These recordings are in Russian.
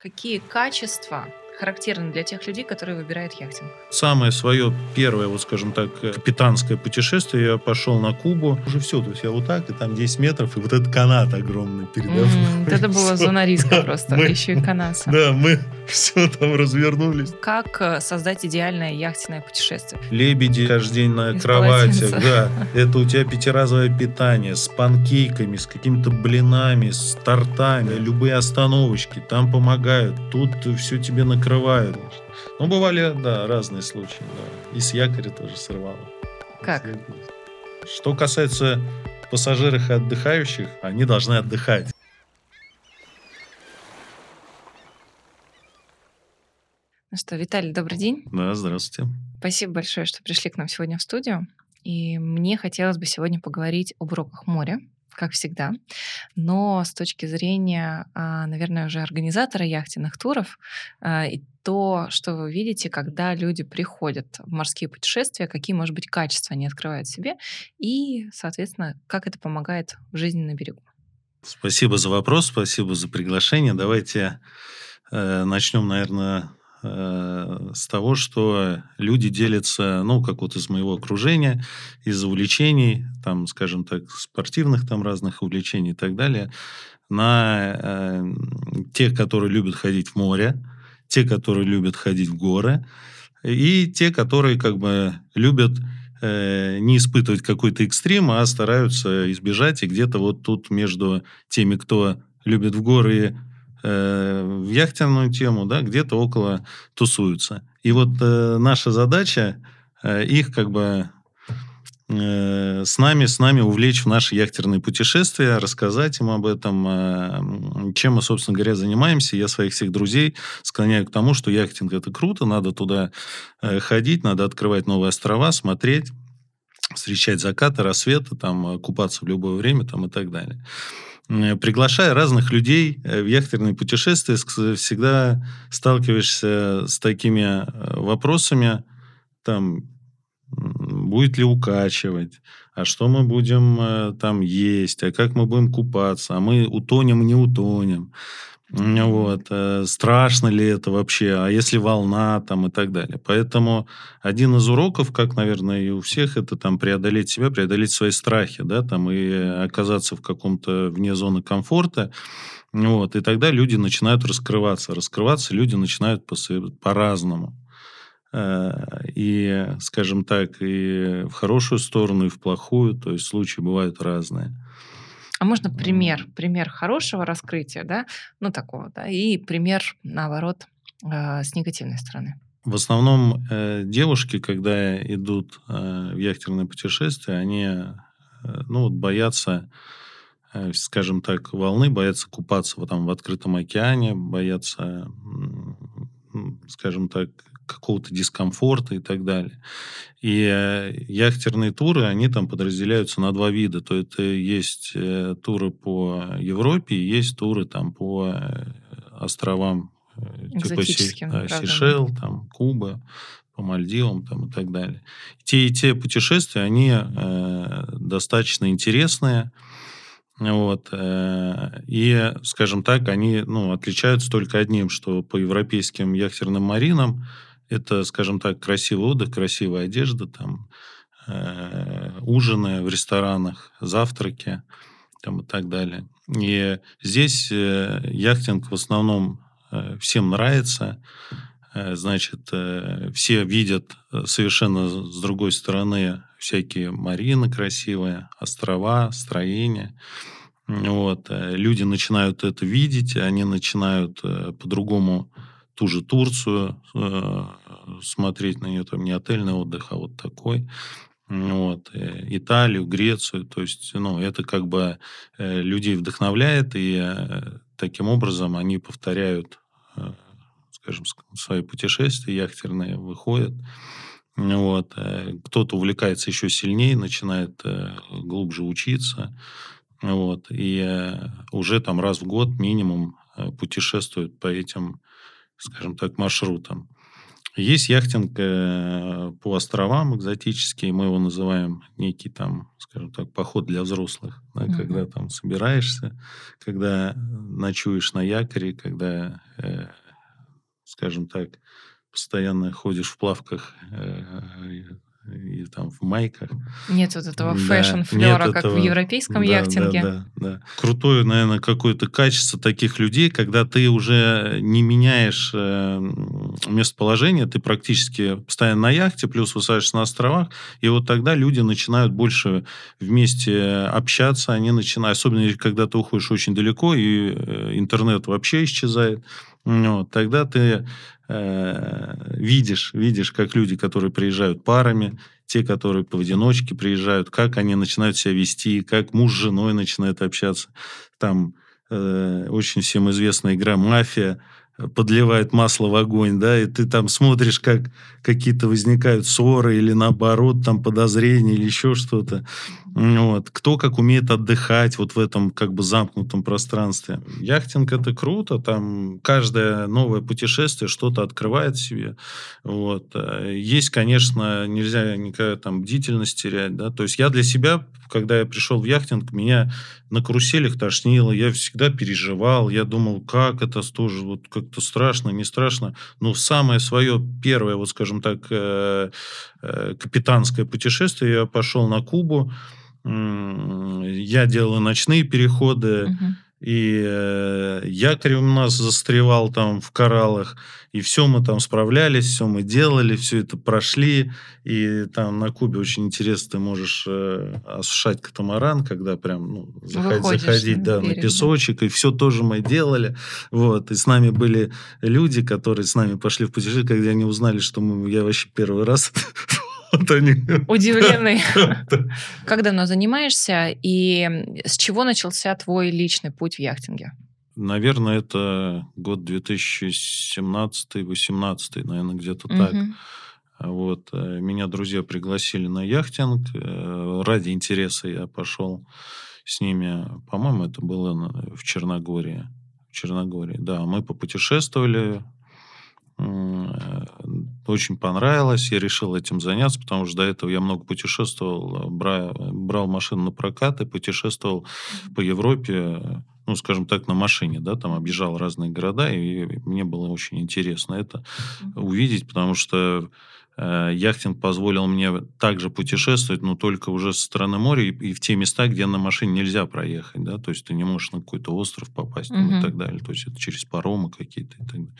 Какие качества характерны для тех людей, которые выбирают яхтинг? Самое свое первое, вот скажем так, капитанское путешествие, я пошел на Кубу. Уже все, то есть я вот так, и там 10 метров, и вот этот канат огромный передо мной. Mm, это была зона риска просто, мы, еще и канаса. Да, мы все там развернулись. Как э, создать идеальное яхтенное путешествие? Лебеди каждый день на Из кроватях, да. Это у тебя пятиразовое питание с панкейками, с какими-то блинами, с тортами, любые остановочки там помогают. Тут все тебе накрывают. Ну, бывали, да, разные случаи, да. И с якоря тоже срывало. Как? Что касается пассажиров и отдыхающих, они должны отдыхать. Ну что, Виталий, добрый день. Да, здравствуйте. Спасибо большое, что пришли к нам сегодня в студию. И мне хотелось бы сегодня поговорить об уроках моря, как всегда. Но с точки зрения, а, наверное, уже организатора яхтенных туров, а, и то, что вы видите, когда люди приходят в морские путешествия, какие, может быть, качества они открывают себе, и, соответственно, как это помогает в жизни на берегу. Спасибо за вопрос, спасибо за приглашение. Давайте э, начнем, наверное, с того, что люди делятся, ну, как вот из моего окружения, из увлечений, там, скажем так, спортивных там разных увлечений и так далее, на э, тех, которые любят ходить в море, те, которые любят ходить в горы, и те, которые как бы любят э, не испытывать какой-то экстрим, а стараются избежать, и где-то вот тут между теми, кто любит в горы Э, в яхтенную тему, да, где-то около тусуются. И вот э, наша задача э, их как бы э, с нами, с нами увлечь в наши яхтерные путешествия, рассказать им об этом, э, чем мы, собственно говоря, занимаемся. Я своих всех друзей склоняю к тому, что яхтинг это круто, надо туда ходить, надо открывать новые острова, смотреть встречать закаты, рассветы, там, купаться в любое время там, и так далее. Э, приглашая разных людей э, в яхтерные путешествия, всегда сталкиваешься с такими э, вопросами, там, будет ли укачивать, а что мы будем там есть, а как мы будем купаться, а мы утонем, не утонем. Вот. Э, страшно ли это вообще? А если волна там и так далее? Поэтому один из уроков, как, наверное, и у всех, это там преодолеть себя, преодолеть свои страхи, да, там и оказаться в каком-то вне зоны комфорта. Вот. И тогда люди начинают раскрываться. Раскрываться люди начинают по- по-разному. Э, и, скажем так, и в хорошую сторону, и в плохую. То есть случаи бывают разные. А можно пример, пример хорошего раскрытия, да, ну такого, да, и пример, наоборот, э, с негативной стороны. В основном э, девушки, когда идут э, в яхтерное путешествие, они э, ну, вот боятся, э, скажем так, волны, боятся купаться вот там в открытом океане, боятся, скажем так, какого-то дискомфорта и так далее. И э, яхтерные туры, они там подразделяются на два вида. То это есть э, туры по Европе, и есть туры там по э, островам типа Сейшел, там, Куба, по Мальдивам там, и так далее. Те и те путешествия, они э, достаточно интересные. Вот. И, скажем так, они ну, отличаются только одним, что по европейским яхтерным маринам это, скажем так, красивый отдых, красивая одежда, там, э, ужины в ресторанах, завтраки там, и так далее. И здесь э, яхтинг в основном э, всем нравится. Значит, все видят совершенно с другой стороны всякие марины красивые, острова, строения. Вот. Люди начинают это видеть, они начинают по-другому ту же Турцию, э, смотреть на нее там не отельный отдых, а вот такой. Вот. Э, Италию, Грецию. То есть, ну, это как бы э, людей вдохновляет, и таким образом они повторяют, скажем, свои путешествия яхтерные, выходят. Вот. Кто-то увлекается еще сильнее, начинает глубже учиться. Вот. И уже там раз в год минимум путешествует по этим скажем так, маршрутом. Есть яхтинг э, по островам экзотический, мы его называем некий там, скажем так, поход для взрослых, да, угу. когда там собираешься, когда ночуешь на якоре, когда, э, скажем так, постоянно ходишь в плавках э, и там в майках. Нет вот этого да, fashion-флера, как этого, в европейском да, яхтинге. Да, да, да. Крутое, наверное, какое-то качество таких людей, когда ты уже не меняешь э, местоположение, ты практически постоянно на яхте, плюс высаживаешься на островах, и вот тогда люди начинают больше вместе общаться, они начинают, особенно когда ты уходишь очень далеко, и э, интернет вообще исчезает, вот, тогда ты видишь, видишь, как люди, которые приезжают парами, те, которые поодиночке приезжают, как они начинают себя вести, как муж с женой начинает общаться. Там э, очень всем известная игра «Мафия», подливает масло в огонь, да, и ты там смотришь, как какие-то возникают ссоры или наоборот там подозрения или еще что-то. Вот. Кто как умеет отдыхать вот в этом как бы замкнутом пространстве. Яхтинг это круто, там каждое новое путешествие что-то открывает себе. Вот. Есть, конечно, нельзя никакая там бдительность терять, да, то есть я для себя, когда я пришел в яхтинг, меня на каруселях тошнило, я всегда переживал, я думал, как это тоже вот как-то страшно, не страшно. Но самое свое первое, вот скажем так, э, э, капитанское путешествие я пошел на Кубу, я делал ночные переходы, угу. и э, якорь у нас застревал там в кораллах, и все мы там справлялись, все мы делали, все это прошли, и там на Кубе очень интересно, ты можешь э, осушать катамаран, когда прям ну, заходить, заходить да, берег, на песочек, да. и все тоже мы делали, вот, и с нами были люди, которые с нами пошли в путешествие, когда они узнали, что мы, я вообще первый раз Вот они. Удивленный. Как давно занимаешься и с чего начался твой личный путь в яхтинге? Наверное, это год 2017-18, наверное, где-то угу. так. Вот. Э, меня друзья пригласили на яхтинг. Э, ради интереса я пошел с ними. По-моему, это было в Черногории. В Черногории, да. Мы попутешествовали, Э, очень понравилось, я решил этим заняться, потому что до этого я много путешествовал, брал, брал машину на прокат и путешествовал по Европе, ну, скажем так, на машине, да, там объезжал разные города, и мне было очень интересно это увидеть, потому что яхтинг позволил мне также путешествовать, но только уже со стороны моря и, и в те места, где на машине нельзя проехать, да, то есть ты не можешь на какой-то остров попасть там, uh-huh. и так далее, то есть это через паромы какие-то и так далее.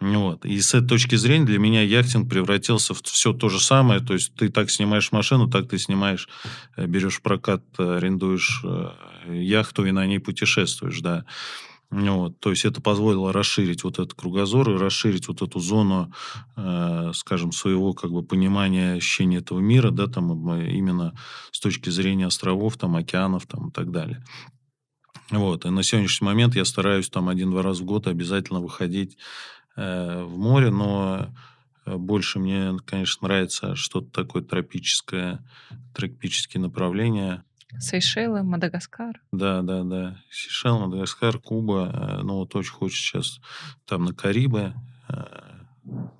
Вот. И с этой точки зрения для меня яхтинг превратился в все то же самое, то есть ты так снимаешь машину, так ты снимаешь, э, берешь прокат, арендуешь э, яхту и на ней путешествуешь, да. Вот, то есть это позволило расширить вот этот кругозор и расширить вот эту зону, э, скажем, своего как бы понимания, ощущения этого мира, да, там именно с точки зрения островов, там, океанов, там и так далее. Вот, и на сегодняшний момент я стараюсь там один-два раза в год обязательно выходить э, в море, но э, больше мне, конечно, нравится что-то такое тропическое, тропические направления, Сейшелы, Мадагаскар. Да, да, да. Сейшел, Мадагаскар, Куба. Э, ну, вот очень хочется сейчас там на Карибы. Э,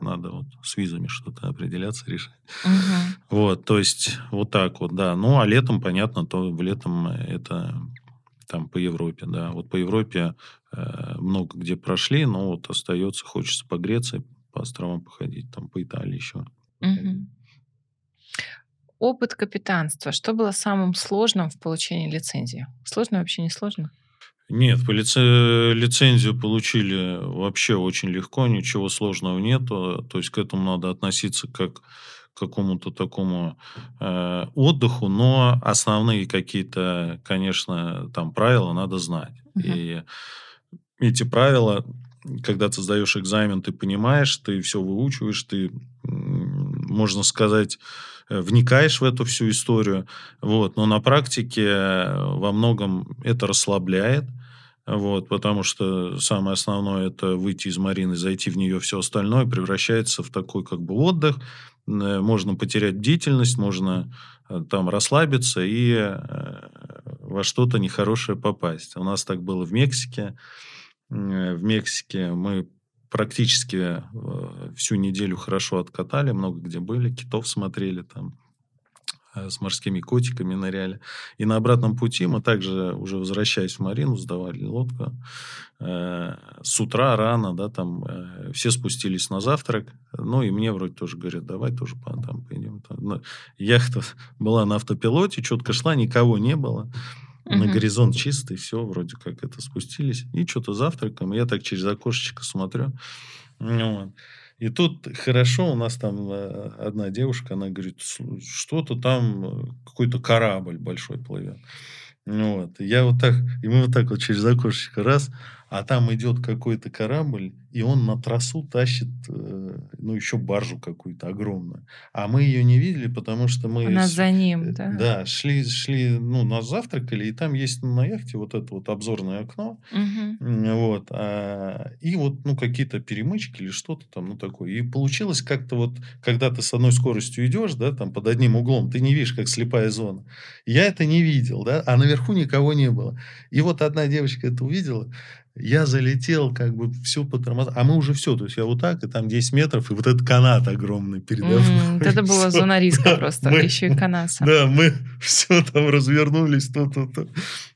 надо вот с визами что-то определяться, решать. Угу. Вот, то есть вот так вот, да. Ну, а летом, понятно, то в летом это там по Европе, да. Вот по Европе э, много где прошли, но вот остается, хочется погреться, по островам походить, там по Италии еще. Угу. Опыт капитанства. Что было самым сложным в получении лицензии? Сложно вообще не сложно? Нет, по лице, лицензию получили вообще очень легко, ничего сложного нету. То есть к этому надо относиться как к какому-то такому э, отдыху, но основные какие-то, конечно, там правила надо знать. Угу. И эти правила, когда ты сдаешь экзамен, ты понимаешь, ты все выучиваешь, ты, можно сказать, вникаешь в эту всю историю, вот, но на практике э, во многом это расслабляет, вот, потому что самое основное это выйти из Марины, зайти в нее, все остальное превращается в такой как бы отдых, э, можно потерять бдительность, можно там расслабиться и во что-то нехорошее попасть. У нас так было в Мексике. В Мексике мы практически э, всю неделю хорошо откатали, много где были, китов смотрели там, Э, с морскими котиками ныряли. И на обратном пути мы также, уже возвращаясь в Марину, сдавали лодку. Э, с утра рано, да, там э, все спустились на завтрак. Ну, и мне вроде тоже говорят, давай тоже там пойдем. Там. Но ну, яхта была на автопилоте, четко шла, никого не было. Угу. На горизонт чистый, все, вроде как это спустились. И что-то завтраком. Я так через окошечко смотрю. Вот. И тут хорошо, у нас там э, одна девушка, она говорит, что-то там, э, какой-то корабль большой плывет. Вот. И я вот так, и мы вот так вот через окошечко раз, а там идет какой-то корабль, и он на трассу тащит, э, ну, еще баржу какую-то огромную. А мы ее не видели, потому что мы... Она за ним, да? Да, шли, шли, ну, нас завтракали, и там есть на яхте вот это вот обзорное окно. Угу. Вот. А, и вот, ну, какие-то перемычки или что-то там, ну, такое. И получилось как-то вот, когда ты с одной скоростью идешь, да, там, под одним углом, ты не видишь, как слепая зона. Я это не видел, да, а наверху никого не было. И вот одна девочка это увидела, я залетел, как бы все по тормозам. А мы уже все, то есть я вот так, и там 10 метров, и вот этот канат огромный передо мной. Mm, это была зона риска просто, мы, еще и канаса. Да, мы все там развернулись, то, то, то.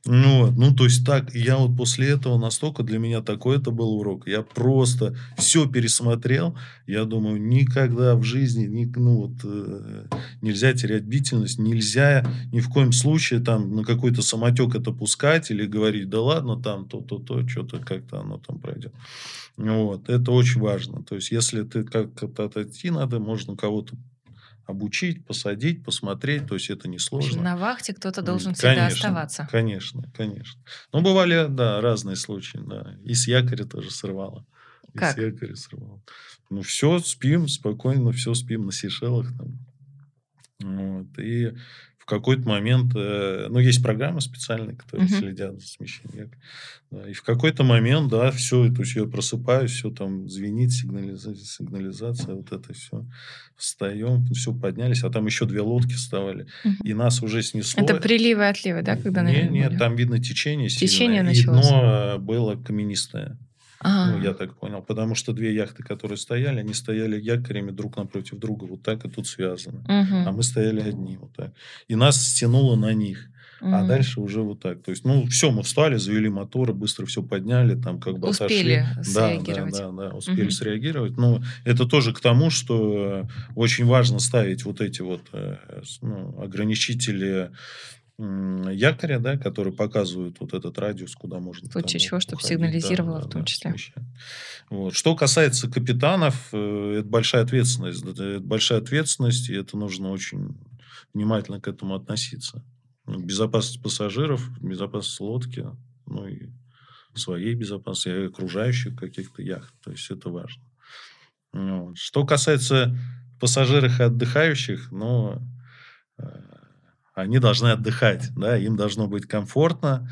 Ну, вот. ну, то есть так, я вот после этого настолько для меня такой это был урок. Я просто все пересмотрел. Я думаю, никогда в жизни ни, ну, вот, э, нельзя терять бдительность, нельзя ни в коем случае там на какой-то самотек это пускать или говорить, да ладно, там то-то-то, что-то как-то оно там пройдет. Вот. Это очень важно. То есть, если ты как-то отойти надо, можно кого-то обучить, посадить, посмотреть, то есть это несложно. На вахте кто-то должен конечно, всегда оставаться. Конечно, конечно. Но бывали, да, разные случаи, да. И с якоря тоже сорвало. Как? И с якоря сорвало. Ну, все, спим, спокойно, все спим на Сейшелах там. Вот. И в какой-то момент, э, ну, есть программы специальные, которые угу. следят за смещением. Да, и в какой-то момент, да, все, то есть я просыпаюсь, все там звенит, сигнализация, сигнализация, вот это все. Встаем, все поднялись, а там еще две лодки вставали. Угу. И нас уже снесло. Это приливы и отливы, да, когда Нет, нет, там видно течение сильное. Течение началось. И дно было каменистое. Ну, я так понял. Потому что две яхты, которые стояли, они стояли якорями друг напротив друга, вот так и тут связаны. Угу. А мы стояли одни, вот так. И нас стянуло на них. Угу. А дальше уже вот так. То есть, ну, все, мы встали, завели моторы, быстро все подняли, там как бы успели отошли. среагировать. Да, да, да, успели угу. среагировать. Но это тоже к тому, что очень важно ставить вот эти вот э, ну, ограничители якоря, да, которые показывают вот этот радиус, куда можно. В случае чего, чтобы сигнализировало да, в том да, числе. Вот. Что касается капитанов, э, это большая ответственность. Это большая ответственность, и это нужно очень внимательно к этому относиться. Безопасность пассажиров, безопасность лодки, ну и своей безопасности, и окружающих каких-то яхт. То есть это важно. Вот. Что касается пассажиров и отдыхающих, ну, они должны отдыхать, да, им должно быть комфортно,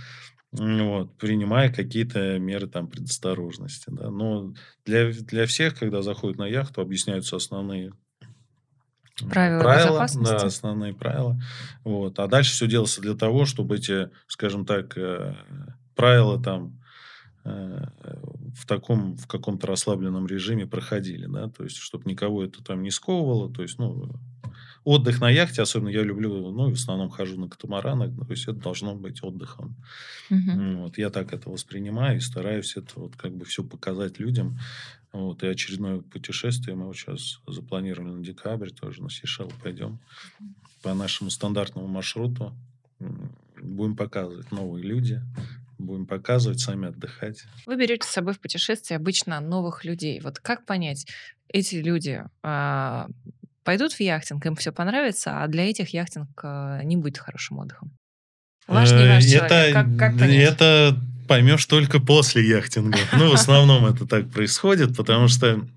вот, принимая какие-то меры там предосторожности. Да. Но для, для всех, когда заходят на яхту, объясняются основные правила, правила. Да, основные правила. Вот. А дальше все делается для того, чтобы эти, скажем так, э, правила там э, в таком, в каком-то расслабленном режиме проходили, да, то есть, чтобы никого это там не сковывало, то есть, ну, отдых на яхте, особенно я люблю, ну, в основном хожу на катамаранах, то есть это должно быть отдыхом. Угу. Вот, я так это воспринимаю и стараюсь это вот как бы все показать людям. Вот, и очередное путешествие мы вот сейчас запланировали на декабрь, тоже на Сейшел пойдем по нашему стандартному маршруту. Будем показывать новые люди, будем показывать, сами отдыхать. Вы берете с собой в путешествие обычно новых людей. Вот как понять, эти люди а, пойдут в яхтинг, им все понравится, а для этих яхтинг э, не будет хорошим отдыхом. Ваш, не ваш человек. Это, как, как это поймешь только после яхтинга. Ну, в основном это так происходит, потому что Э,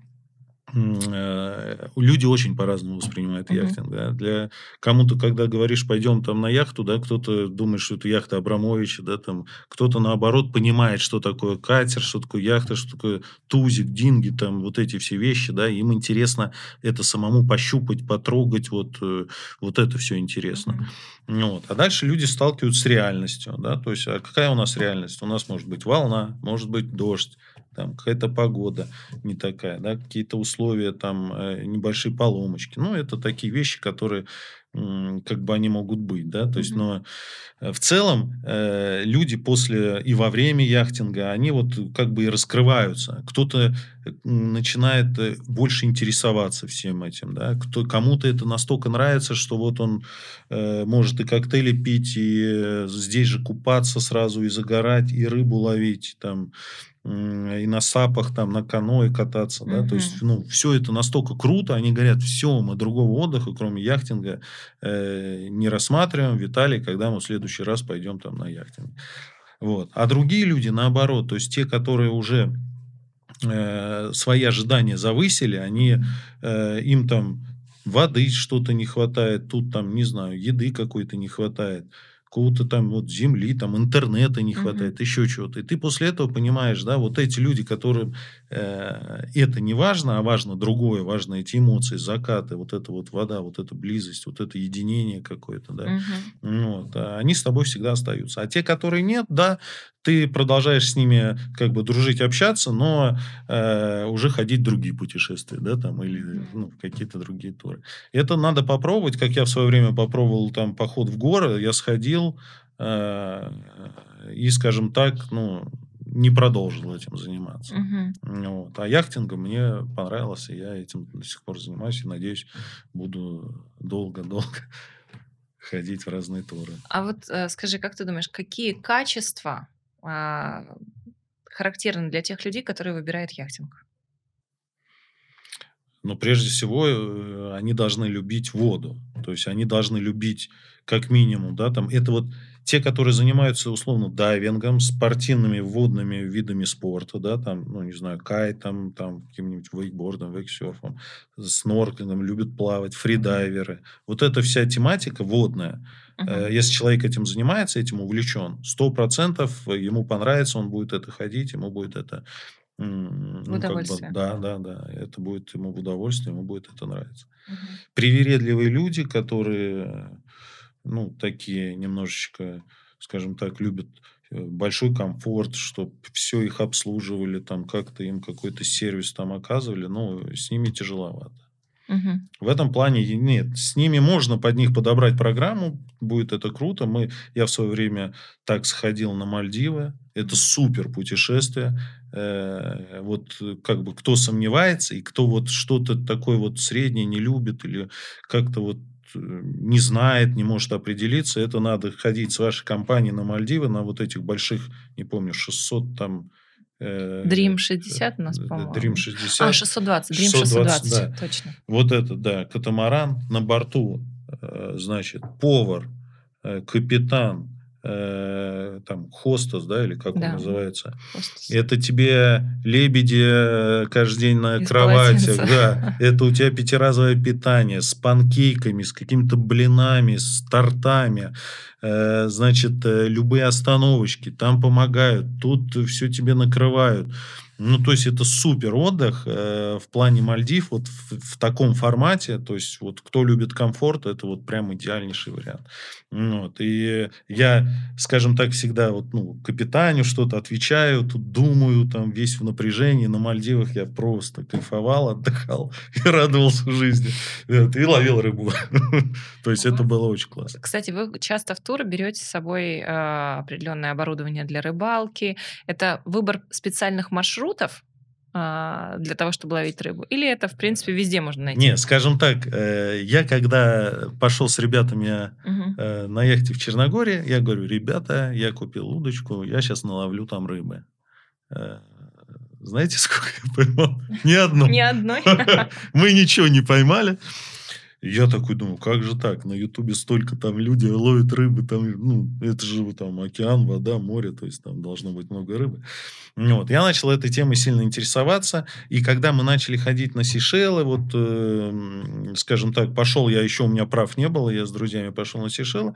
люди очень по-разному воспринимают uh-huh. яхтинг. Да? Для кому-то, когда говоришь, пойдем там на яхту, да, кто-то думает, что это яхта Абрамовича, да, там, кто-то наоборот понимает, что такое катер, что такое яхта, что такое тузик, динги, там, вот эти все вещи, да, им интересно это самому пощупать, потрогать, вот, э, вот это все интересно. Uh-huh. Вот. А дальше люди сталкиваются с реальностью, да, то есть, а какая у нас реальность? У нас может быть волна, может быть дождь, там какая-то погода не такая, да, какие-то условия, там э, небольшие поломочки. Ну, это такие вещи, которые как бы они могут быть, да, то есть, но э, в целом э, люди после и во время яхтинга, они вот как бы и раскрываются. Кто-то э, начинает э, больше интересоваться всем этим, да, кто, кому-то это настолько нравится, что вот он э, может и коктейли пить, и здесь же купаться сразу, и загорать, и рыбу ловить, там, и на сапах, там, на каноэ кататься, да, то есть, ну, все это настолько круто, они говорят, все, мы другого отдыха, кроме яхтинга, э, не рассматриваем, Виталий, когда мы в следующий раз пойдем там на яхтинг. Вот. А другие люди, наоборот, то есть, те, которые уже э, свои ожидания завысили, они, э, им там воды что-то не хватает, тут там, не знаю, еды какой-то не хватает, какого-то там вот земли, там интернета не хватает, угу. еще чего-то. И ты после этого понимаешь, да, вот эти люди, которым э, это не важно, а важно другое, важно эти эмоции, закаты, вот эта вот вода, вот эта близость, вот это единение какое-то, да, угу. вот, а они с тобой всегда остаются. А те, которые нет, да, ты продолжаешь с ними как бы дружить, общаться, но э, уже ходить в другие путешествия, да, там, или ну, какие-то другие туры. Это надо попробовать, как я в свое время попробовал там поход в горы, я сходил э, и, скажем так, ну, не продолжил этим заниматься. Угу. Вот. А яхтингом мне понравилось, и я этим до сих пор занимаюсь, и, надеюсь, буду долго-долго ходить в разные туры. А вот э, скажи, как ты думаешь, какие качества а, характерны для тех людей, которые выбирают яхтинг? Но прежде всего э, они должны любить воду. То есть они должны любить как минимум, да, там это вот те, которые занимаются условно дайвингом, спортивными водными видами спорта, да, там, ну, не знаю, кайтом, там, каким-нибудь вейкбордом, вейксерфом, снорклингом, любят плавать, фридайверы. Вот эта вся тематика водная – Uh-huh. Если человек этим занимается, этим увлечен, сто процентов ему понравится, он будет это ходить, ему будет это ну, удовольствие. Как бы, да, да, да. Это будет ему в удовольствие, ему будет это нравиться. Угу. Привередливые люди, которые, ну, такие немножечко, скажем так, любят э, большой комфорт, чтобы все их обслуживали, там как-то им какой-то сервис там оказывали, ну, с ними тяжеловато. Угу. В этом плане нет. С ними можно под них подобрать программу, будет это круто. Мы, я в свое время так сходил на Мальдивы. Это супер путешествие. Э, вот как бы кто сомневается и кто вот что-то такое вот среднее не любит или как-то вот э, не знает, не может определиться, это надо ходить с вашей компанией на Мальдивы, на вот этих больших, не помню, 600 там Dream 60 у нас, по-моему. Dream 60. А, 620. Dream 620, 620 да. точно. Вот это, да, катамаран на борту, э, значит, повар, э, капитан, э, там, хостес, да, или как да. он называется. Хостес. Это тебе лебеди каждый день на Из кровати. Да, это у тебя пятиразовое питание с панкейками, с какими-то блинами, с тортами. Э, значит, э, любые остановочки там помогают, тут все тебе накрывают. Ну, то есть это супер отдых э, в плане Мальдив, вот в, в таком формате. То есть вот кто любит комфорт, это вот прям идеальнейший вариант. Вот. И я, скажем так, всегда вот, ну, капитаню что-то отвечаю, тут думаю, там весь в напряжении. На Мальдивах я просто кайфовал, отдыхал и радовался жизни. Вот, и ловил рыбу. То есть это было очень классно. Кстати, вы часто в туры берете с собой а, определенное оборудование для рыбалки. Это выбор специальных маршрутов, для того, чтобы ловить рыбу? Или это, в принципе, везде можно найти? Не, скажем так, э, я когда пошел с ребятами угу. на яхте в Черногории, я говорю, ребята, я купил удочку, я сейчас наловлю там рыбы. Э, знаете, сколько я поймал? Ни одной. Ни одной? Мы ничего не поймали я такой думаю, как же так? На Ютубе столько там люди ловят рыбы, там, ну, это же там океан, вода, море, то есть там должно быть много рыбы. Вот. Я начал этой темой сильно интересоваться, и когда мы начали ходить на Сейшелы, вот, э, скажем так, пошел я, еще у меня прав не было, я с друзьями пошел на Сейшелы,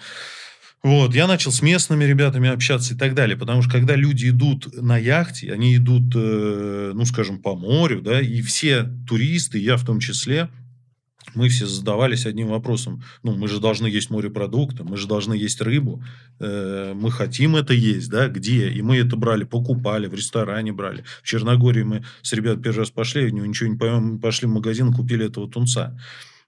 вот, я начал с местными ребятами общаться и так далее, потому что когда люди идут на яхте, они идут, э, ну, скажем, по морю, да, и все туристы, я в том числе, мы все задавались одним вопросом. Ну, мы же должны есть морепродукты, мы же должны есть рыбу. Э, мы хотим это есть, да, где? И мы это брали, покупали, в ресторане брали. В Черногории мы с ребят первый раз пошли, ничего не поймем, пошли в магазин, купили этого тунца.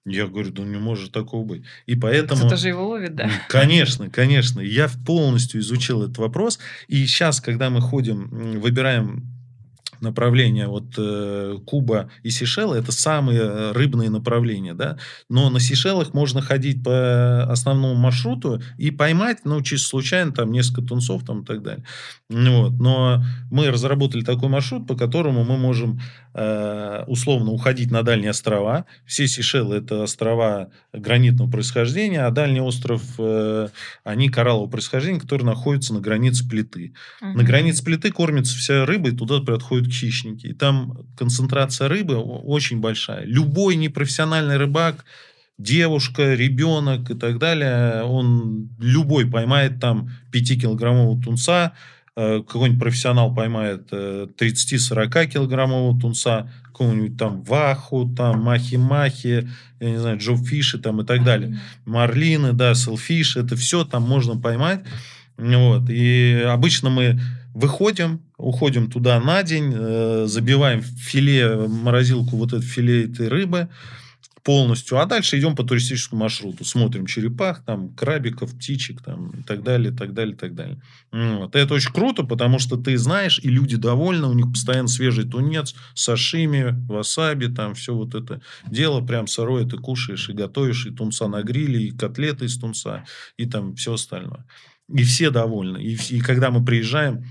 Я говорю, да не может такого быть. И поэтому... Кто-то же его ловит, да? Конечно, конечно. Я полностью изучил этот вопрос. И сейчас, когда мы ходим, выбираем направления вот э, Куба и Сейшелы это самые э, рыбные направления, да. Но на Сейшелах можно ходить по основному маршруту и поймать, ну, чисто случайно, там, несколько тунцов там и так далее. Вот. Но мы разработали такой маршрут, по которому мы можем условно уходить на дальние острова. Все Сейшелы – это острова гранитного происхождения, а дальний остров, э, они кораллового происхождения, которые находятся на границе плиты. Угу. На границе плиты кормится вся рыба, и туда подходят хищники. И там концентрация рыбы очень большая. Любой непрофессиональный рыбак, девушка, ребенок и так далее, он любой поймает там 5-килограммового тунца, э, какой-нибудь профессионал поймает 30-40 э, килограммового тунца, какого-нибудь там ваху, там махи-махи, я не знаю, джофиши там и так далее. Марлины, да, селфиши, это все там можно поймать. Вот. И обычно мы выходим, уходим туда на день, э, забиваем филе, морозилку вот это филе этой рыбы полностью, а дальше идем по туристическому маршруту, смотрим черепах, там, крабиков, птичек, там, и так далее, и так далее, и так далее. Вот. Это очень круто, потому что ты знаешь, и люди довольны, у них постоянно свежий тунец, сашими, васаби, там, все вот это дело прям сырое ты кушаешь и готовишь, и тунца на гриле, и котлеты из тунца, и там все остальное. И все довольны. И, и когда мы приезжаем,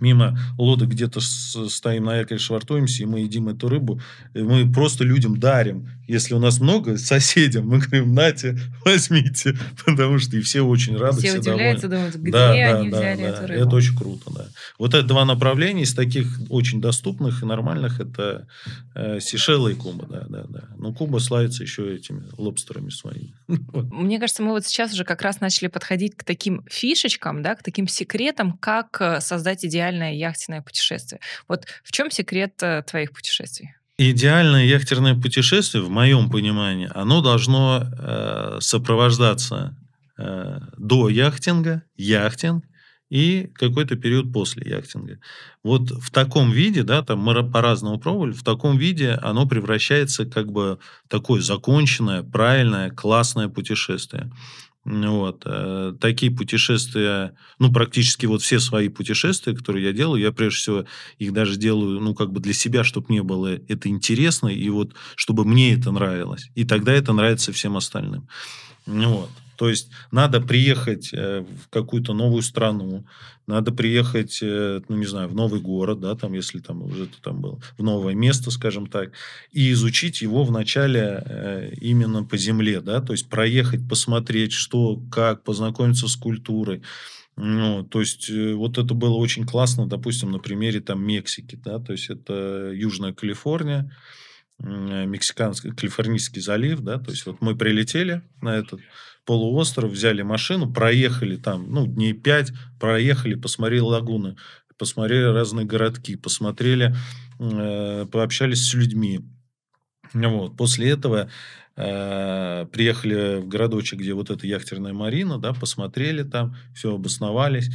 мимо лодок где-то стоим на якоре, швартуемся, и мы едим эту рыбу, мы просто людям дарим. Если у нас много, соседям, мы говорим, нате, возьмите, потому что и все очень рады, все, все удивляются, довольны. думают, где да, они да, взяли да, эту рыбу. Это очень круто, да. Вот это два направления из таких очень доступных и нормальных, это э, Сейшелы и Куба, да, да, да. Но Куба славится еще этими лобстерами своими. Мне кажется, мы вот сейчас уже как раз начали подходить к таким фишечкам, да, к таким секретам, как э, создать идеальное яхтенное путешествие. Вот в чем секрет э, твоих путешествий? Идеальное яхтерное путешествие, в моем понимании, оно должно э, сопровождаться э, до яхтинга, яхтинг и какой-то период после яхтинга. Вот в таком виде, да, там мы по-разному пробовали, в таком виде оно превращается как бы в такое законченное, правильное, классное путешествие. Вот. Э, такие путешествия, ну, практически вот все свои путешествия, которые я делаю, я прежде всего их даже делаю, ну, как бы для себя, чтобы мне было это интересно, и вот чтобы мне это нравилось. И тогда это нравится всем остальным. Вот. То есть надо приехать э, в какую-то новую страну, надо приехать, э, ну, не знаю, в новый город, да, там, если там уже ты там был, в новое место, скажем так, и изучить его вначале э, именно по земле, да, то есть проехать, посмотреть, что, как, познакомиться с культурой. Ну, то есть, вот это было очень классно, допустим, на примере там Мексики, да, то есть, это Южная Калифорния, Мексиканский, Калифорнийский залив, да, то есть, вот мы прилетели на этот полуостров, взяли машину, проехали там, ну, дней пять, проехали, посмотрели лагуны, посмотрели разные городки, посмотрели, э, пообщались с людьми. Вот. После этого э, приехали в городочек, где вот эта яхтерная марина, да, посмотрели там, все обосновались.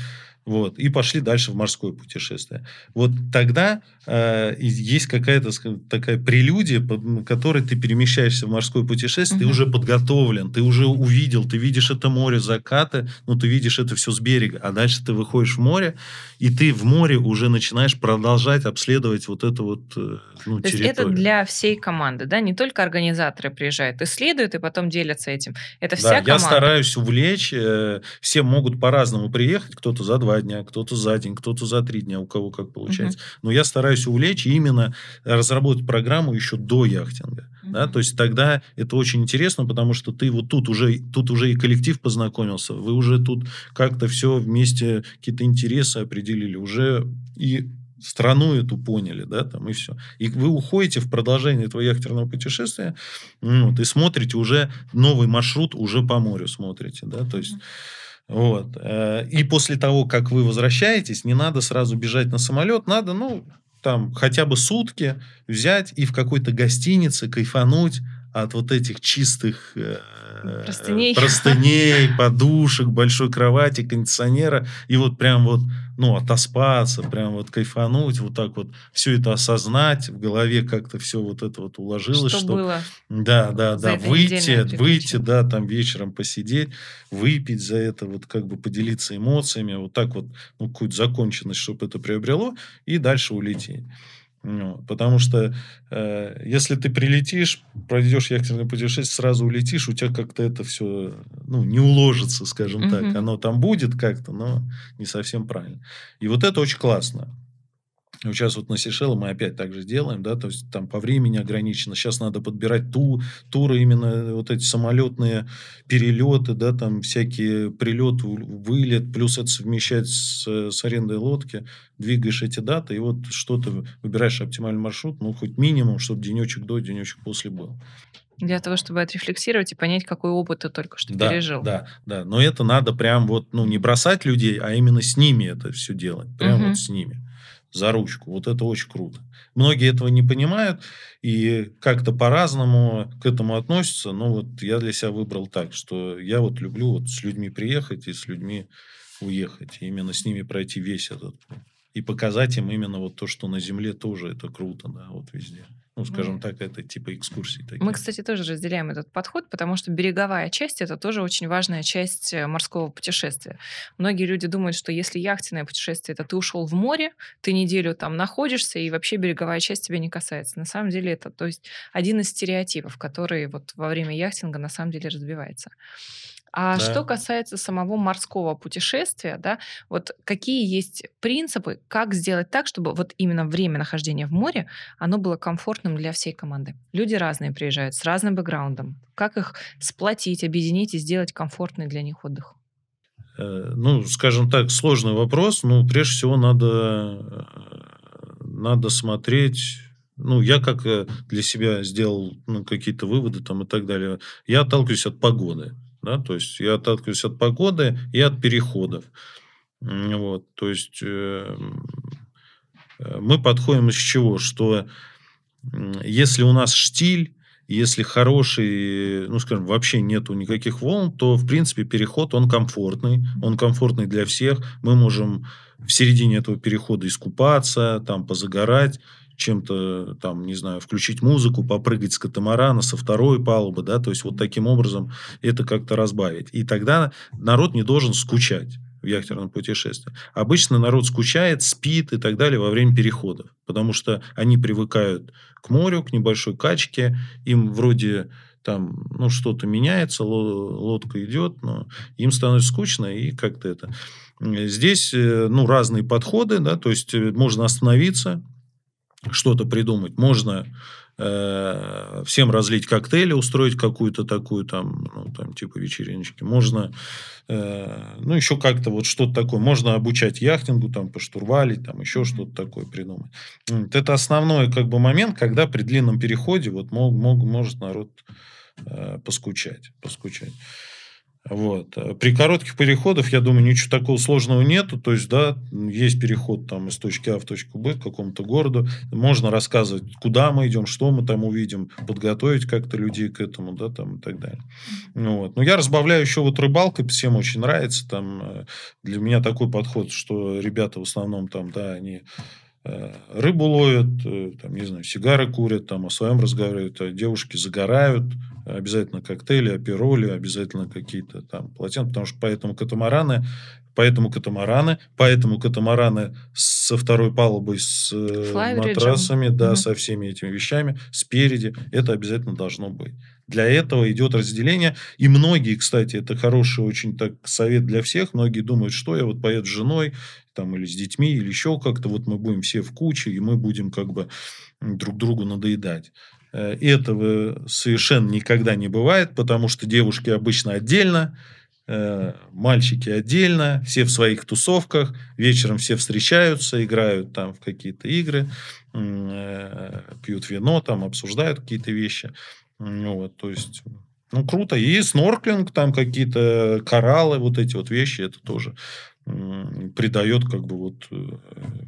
Вот, и пошли дальше в морское путешествие. Вот тогда э, есть какая-то такая прелюдия, по которой ты перемещаешься в морское путешествие, угу. ты уже подготовлен, ты уже увидел, ты видишь это море, закаты, ну, ты видишь это все с берега, а дальше ты выходишь в море, и ты в море уже начинаешь продолжать обследовать вот это вот э, ну, То территорию. есть это для всей команды, да? Не только организаторы приезжают, исследуют и потом делятся этим. Это вся да, команда. я стараюсь увлечь, э, все могут по-разному приехать, кто-то за два два дня, кто-то за день, кто-то за три дня, у кого как получается. Угу. Но я стараюсь увлечь и именно разработать программу еще до яхтинга. Угу. Да? То есть тогда это очень интересно, потому что ты вот тут уже, тут уже и коллектив познакомился, вы уже тут как-то все вместе, какие-то интересы определили, уже и страну эту поняли, да, там и все. И вы уходите в продолжение этого яхтерного путешествия, вот, и смотрите уже новый маршрут, уже по морю смотрите, да, то есть... Вот. Э, и после того, как вы возвращаетесь, не надо сразу бежать на самолет, надо, ну, там, хотя бы сутки взять и в какой-то гостинице кайфануть от вот этих чистых э, простыней. простыней, подушек, большой кровати, кондиционера, и вот прям вот, ну, отоспаться, прям вот кайфануть, вот так вот все это осознать, в голове как-то все вот это вот уложилось. Что, что было? Да, да, да, выйти, выйти, да, там вечером посидеть, выпить за это, вот как бы поделиться эмоциями, вот так вот, ну, какую-то законченность, чтобы это приобрело, и дальше улететь. Ну, потому что э, если ты прилетишь, пройдешь яхтенное путешествие, сразу улетишь, у тебя как-то это все ну, не уложится, скажем mm-hmm. так. Оно там будет как-то, но не совсем правильно. И вот это очень классно. Вот сейчас вот на Сейшелы мы опять так же сделаем, да, то есть там по времени ограничено. Сейчас надо подбирать ту, туры, именно вот эти самолетные перелеты, да, там всякие прилет, вылет, плюс это совмещать с, с арендой лодки, двигаешь эти даты, и вот что-то выбираешь оптимальный маршрут, ну, хоть минимум, чтобы денечек до, денечек после был. Для того, чтобы отрефлексировать и понять, какой опыт ты только что да, пережил. Да, да. Но это надо прям вот, ну, не бросать людей, а именно с ними это все делать. Прям угу. вот с ними за ручку. Вот это очень круто. Многие этого не понимают и как-то по-разному к этому относятся. Но вот я для себя выбрал так, что я вот люблю вот с людьми приехать и с людьми уехать. И именно с ними пройти весь этот. И показать им именно вот то, что на земле тоже это круто, да, вот везде. Ну, скажем так, это типа экскурсии. Такие. Мы, кстати, тоже разделяем этот подход, потому что береговая часть это тоже очень важная часть э, морского путешествия. Многие люди думают, что если яхтенное путешествие, это ты ушел в море, ты неделю там находишься, и вообще береговая часть тебя не касается. На самом деле это то есть один из стереотипов, который вот во время яхтинга на самом деле разбивается. А да. что касается самого морского путешествия, да, вот какие есть принципы, как сделать так, чтобы вот именно время нахождения в море, оно было комфортным для всей команды. Люди разные приезжают, с разным бэкграундом. Как их сплотить, объединить и сделать комфортный для них отдых? Э, ну, скажем так, сложный вопрос. Ну, прежде всего, надо, э, надо смотреть ну, я как э, для себя сделал ну, какие-то выводы там и так далее. Я отталкиваюсь от погоды. Да? То есть я отталкиваюсь от погоды и от переходов. Вот, то есть э, э, мы подходим из чего? Что если у нас штиль, если хороший, ну, скажем, вообще нету никаких волн, то, в принципе, переход, он комфортный. Он комфортный для всех. Мы можем в середине этого перехода искупаться, там, позагорать чем-то, там, не знаю, включить музыку, попрыгать с катамарана, со второй палубы, да, то есть вот таким образом это как-то разбавить. И тогда народ не должен скучать в яхтерном путешествии. Обычно народ скучает, спит и так далее во время переходов, потому что они привыкают к морю, к небольшой качке, им вроде там, ну, что-то меняется, лодка идет, но им становится скучно, и как-то это... Здесь, э, ну, разные подходы, да, то есть э, можно остановиться, что-то придумать. Можно э, всем разлить коктейли, устроить какую-то такую там, ну, там типа вечериночки. Можно, э, ну, еще как-то вот что-то такое. Можно обучать яхтингу, там, поштурвалить, там, еще что-то такое придумать. Вот это основной, как бы, момент, когда при длинном переходе вот мог, мог, может народ э, поскучать, поскучать. Вот. При коротких переходах, я думаю, ничего такого сложного нету. То есть, да, есть переход там из точки А в точку Б к какому-то городу. Можно рассказывать, куда мы идем, что мы там увидим, подготовить как-то людей к этому, да, там и так далее. Ну, вот. Но я разбавляю еще вот рыбалкой, всем очень нравится. Там э, для меня такой подход, что ребята в основном там, да, они Э, рыбу ловят, э, там, не знаю, сигары курят, там, о своем разговаривают, а девушки загорают, обязательно коктейли, апероли, обязательно какие-то там полотенца, потому что поэтому катамараны, поэтому катамараны, поэтому катамараны со второй палубой, с э, матрасами, да, угу. со всеми этими вещами, спереди, это обязательно должно быть. Для этого идет разделение. И многие, кстати, это хороший очень так совет для всех. Многие думают, что я вот поеду с женой там, или с детьми, или еще как-то. Вот мы будем все в куче, и мы будем как бы друг другу надоедать. Э, этого совершенно никогда не бывает, потому что девушки обычно отдельно, э, мальчики отдельно, все в своих тусовках, вечером все встречаются, играют там в какие-то игры, э, пьют вино, там обсуждают какие-то вещи. Вот, то есть, ну, круто. И снорклинг, там какие-то кораллы, вот эти вот вещи, это тоже придает, как бы вот, э,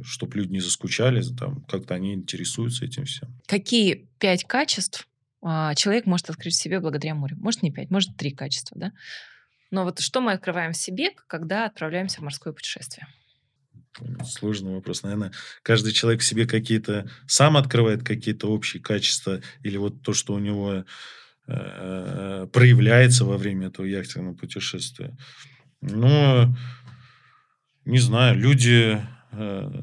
чтобы люди не заскучали, там, как-то они интересуются этим всем. Какие пять качеств а, человек может открыть в себе благодаря морю. Может, не пять, может, три качества, да? Но вот что мы открываем в себе, когда отправляемся в морское путешествие? Сложный вопрос. Наверное, каждый человек в себе какие-то сам открывает какие-то общие качества или вот то, что у него э, проявляется во время этого яхтенного путешествия. Но не знаю, люди э,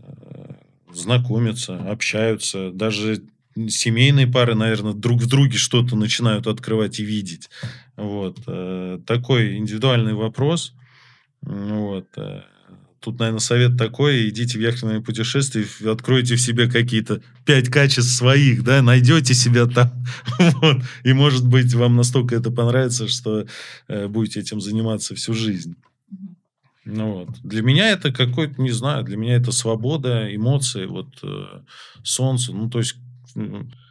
знакомятся, общаются, даже семейные пары, наверное, друг в друге что-то начинают открывать и видеть. Вот. Э, такой индивидуальный вопрос. Вот. Э, тут, наверное, совет такой, идите в яхтенное путешествие, откройте в себе какие-то пять качеств своих, да, найдете себя там, вот, и, может быть, вам настолько это понравится, что э, будете этим заниматься всю жизнь. Ну вот. Для меня это какой-то, не знаю, для меня это свобода, эмоции, вот э, солнце, ну то есть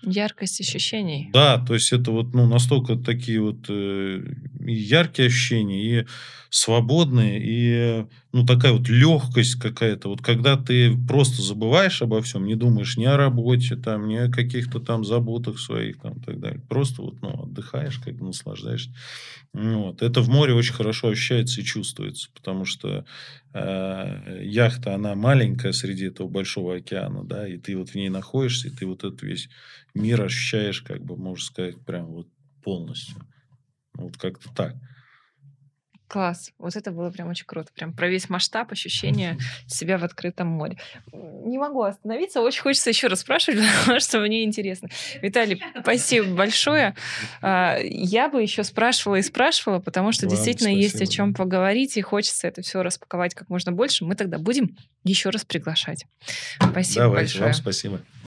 Яркость ощущений. Да, то есть это вот ну, настолько такие вот э, яркие ощущения, и свободные, и ну, такая вот легкость какая-то. Вот когда ты просто забываешь обо всем, не думаешь ни о работе, там, ни о каких-то там заботах своих там, так далее. Просто вот, ну, отдыхаешь, как бы наслаждаешься. Вот. Это в море очень хорошо ощущается и чувствуется, потому что э, яхта, она маленькая среди этого большого океана, да, и ты вот в ней находишься, и ты вот этот весь мир ощущаешь, как бы, можно сказать, прям вот полностью. Вот как-то так. Класс. Вот это было прям очень круто. Прям про весь масштаб ощущения себя в открытом море. Не могу остановиться. Очень хочется еще раз спрашивать, потому что мне интересно. Виталий, спасибо большое. А, я бы еще спрашивала и спрашивала, потому что Вам действительно спасибо, есть о чем поговорить, и хочется это все распаковать как можно больше. Мы тогда будем еще раз приглашать. Спасибо Давайте, большое. Вам спасибо.